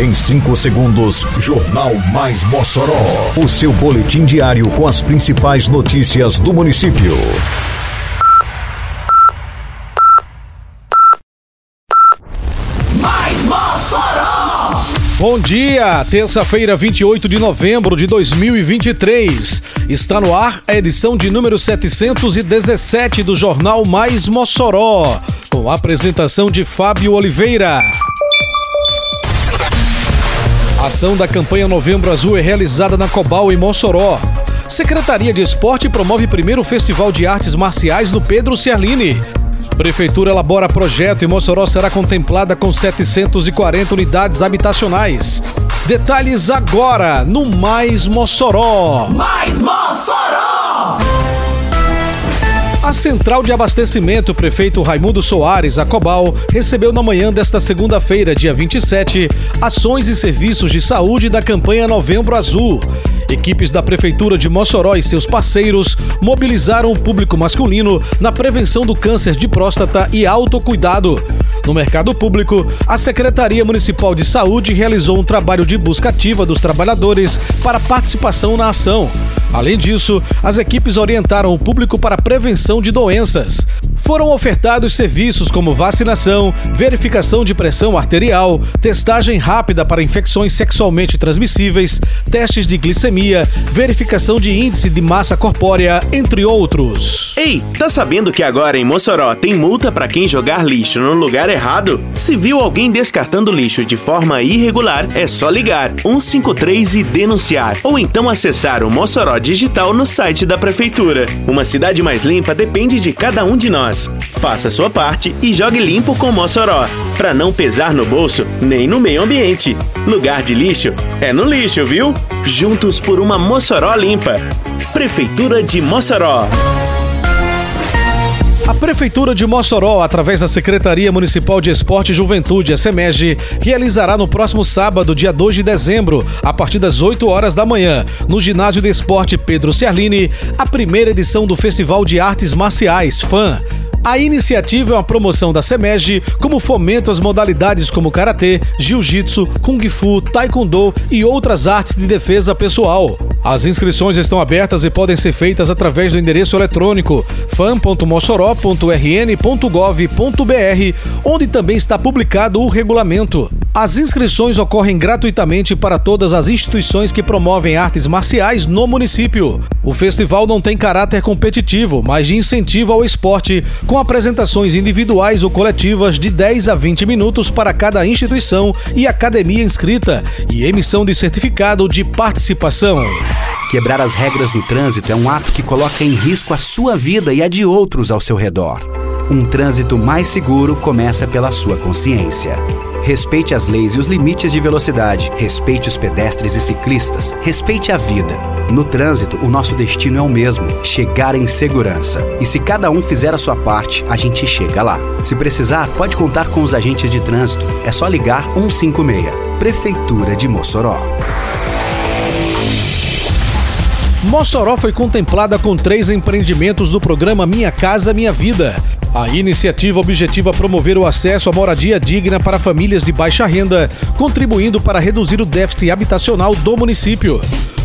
Em 5 segundos, Jornal Mais Mossoró. O seu boletim diário com as principais notícias do município. Mais Mossoró! Bom dia, terça-feira, 28 de novembro de 2023. Está no ar a edição de número 717 do Jornal Mais Mossoró, com a apresentação de Fábio Oliveira. A ação da campanha Novembro Azul é realizada na Cobal, em Mossoró. Secretaria de Esporte promove primeiro Festival de Artes Marciais no Pedro Ciarline. Prefeitura elabora projeto e Mossoró será contemplada com 740 unidades habitacionais. Detalhes agora no Mais Mossoró. Mais Mossoró! A Central de Abastecimento Prefeito Raimundo Soares, a Cobal, recebeu na manhã desta segunda-feira, dia 27, ações e serviços de saúde da campanha Novembro Azul. Equipes da Prefeitura de Mossoró e seus parceiros mobilizaram o público masculino na prevenção do câncer de próstata e autocuidado. No mercado público, a Secretaria Municipal de Saúde realizou um trabalho de busca ativa dos trabalhadores para participação na ação. Além disso, as equipes orientaram o público para a prevenção de doenças. Foram ofertados serviços como vacinação, verificação de pressão arterial, testagem rápida para infecções sexualmente transmissíveis, testes de glicemia, verificação de índice de massa corpórea, entre outros. Ei, tá sabendo que agora em Mossoró tem multa para quem jogar lixo no lugar errado? Se viu alguém descartando lixo de forma irregular, é só ligar 153 e denunciar, ou então acessar o Mossoró Digital no site da prefeitura. Uma cidade mais limpa depende de cada um de nós. Faça sua parte e jogue limpo com Mossoró, para não pesar no bolso nem no meio ambiente. Lugar de lixo é no lixo, viu? Juntos por uma Mossoró limpa. Prefeitura de Mossoró. A Prefeitura de Mossoró, através da Secretaria Municipal de Esporte e Juventude, a SEMEG, realizará no próximo sábado, dia 2 de dezembro, a partir das 8 horas da manhã, no Ginásio de Esporte Pedro Ciarline, a primeira edição do Festival de Artes Marciais, FAM. A iniciativa é uma promoção da SEMEG, como fomento às modalidades como karatê, jiu-jitsu, kung fu, taekwondo e outras artes de defesa pessoal. As inscrições estão abertas e podem ser feitas através do endereço eletrônico fan.mossoró.rn.gov.br, onde também está publicado o regulamento. As inscrições ocorrem gratuitamente para todas as instituições que promovem artes marciais no município. O festival não tem caráter competitivo, mas de incentivo ao esporte, com apresentações individuais ou coletivas de 10 a 20 minutos para cada instituição e academia inscrita e emissão de certificado de participação. Quebrar as regras do trânsito é um ato que coloca em risco a sua vida e a de outros ao seu redor. Um trânsito mais seguro começa pela sua consciência. Respeite as leis e os limites de velocidade. Respeite os pedestres e ciclistas. Respeite a vida. No trânsito, o nosso destino é o mesmo: chegar em segurança. E se cada um fizer a sua parte, a gente chega lá. Se precisar, pode contar com os agentes de trânsito. É só ligar 156. Prefeitura de Mossoró. Mossoró foi contemplada com três empreendimentos do programa Minha Casa Minha Vida. A iniciativa objetiva promover o acesso à moradia digna para famílias de baixa renda, contribuindo para reduzir o déficit habitacional do município.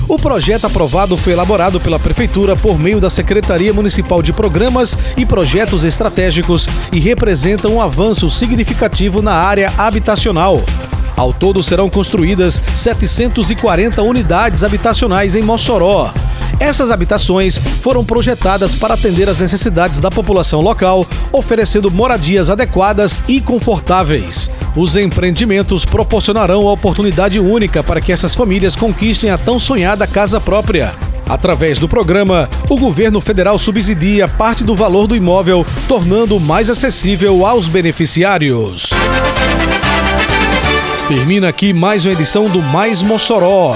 O projeto aprovado foi elaborado pela Prefeitura por meio da Secretaria Municipal de Programas e Projetos Estratégicos e representa um avanço significativo na área habitacional. Ao todo serão construídas 740 unidades habitacionais em Mossoró. Essas habitações foram projetadas para atender às necessidades da população local, oferecendo moradias adequadas e confortáveis. Os empreendimentos proporcionarão a oportunidade única para que essas famílias conquistem a tão sonhada casa própria. Através do programa, o governo federal subsidia parte do valor do imóvel, tornando mais acessível aos beneficiários. Termina aqui mais uma edição do Mais Mossoró,